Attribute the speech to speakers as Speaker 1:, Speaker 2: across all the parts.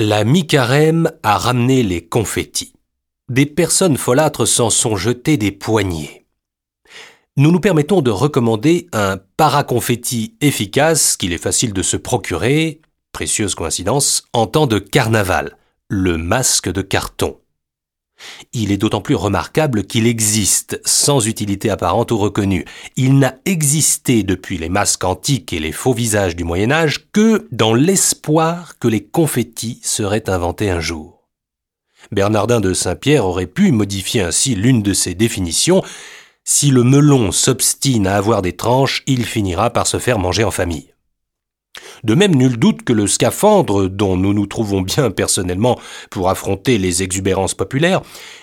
Speaker 1: La mi-carême a ramené les confettis. Des personnes folâtres s'en sont jetées des poignées. Nous nous permettons de recommander un paraconfetti efficace qu'il est facile de se procurer, précieuse coïncidence, en temps de carnaval, le masque de carton. Il est d'autant plus remarquable qu'il existe, sans utilité apparente ou reconnue. Il n'a existé depuis les masques antiques et les faux visages du Moyen Âge que dans l'espoir que les confettis seraient inventés un jour. Bernardin de Saint-Pierre aurait pu modifier ainsi l'une de ses définitions. Si le melon s'obstine à avoir des tranches, il finira par se faire manger en famille. De même, nul doute que le scaphandre, dont nous nous trouvons bien personnellement pour affronter les exubérances populaires,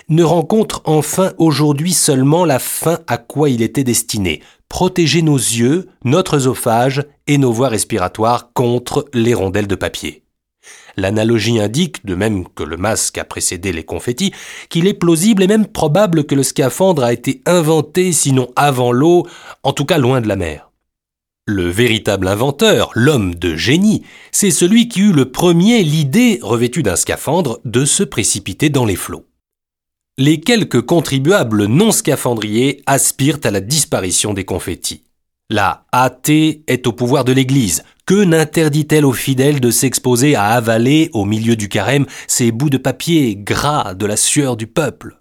Speaker 1: ne rencontre enfin aujourd'hui seulement la fin à quoi il était destiné, protéger nos yeux, notre œsophage et nos voies respiratoires contre les rondelles de papier. L'analogie indique, de même que le masque a précédé les confettis, qu'il est plausible et même probable que le scaphandre a été inventé, sinon avant l'eau, en tout cas loin de la mer. Le véritable inventeur, l'homme de génie, c'est celui qui eut le premier l'idée, revêtue d'un scaphandre, de se précipiter dans les flots. Les quelques contribuables non scaphandriers aspirent à la disparition des confettis. La AT est au pouvoir de l'Église. Que n'interdit-elle aux fidèles de s'exposer à avaler, au milieu du carême, ces bouts de papier gras de la sueur du peuple?